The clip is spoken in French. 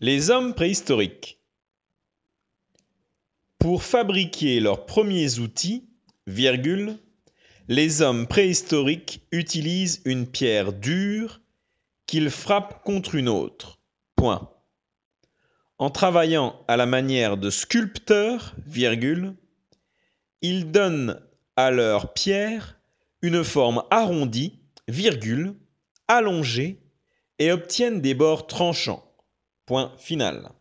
Les hommes préhistoriques. Pour fabriquer leurs premiers outils, les hommes préhistoriques utilisent une pierre dure qu'ils frappent contre une autre. En travaillant à la manière de sculpteurs, ils donnent à leur pierre une forme arrondie, allongée et obtiennent des bords tranchants. Point final.